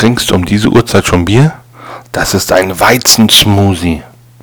trinkst um diese Uhrzeit schon Bier? Das ist ein Weizensmoothie.